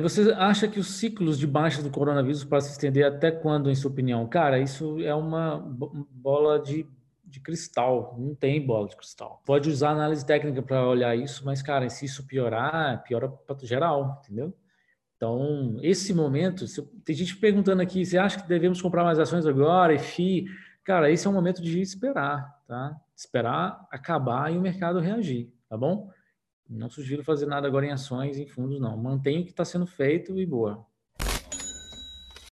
Você acha que os ciclos de baixa do coronavírus para se estender até quando, em sua opinião? Cara, isso é uma bola de, de cristal, não tem bola de cristal. Pode usar análise técnica para olhar isso, mas, cara, se isso piorar, piora para geral, entendeu? Então, esse momento, tem gente perguntando aqui, você acha que devemos comprar mais ações agora, FI? Cara, esse é um momento de esperar, tá? Esperar acabar e o mercado reagir, tá bom? Não sugiro fazer nada agora em ações, em fundos, não. Mantenha o que está sendo feito e boa.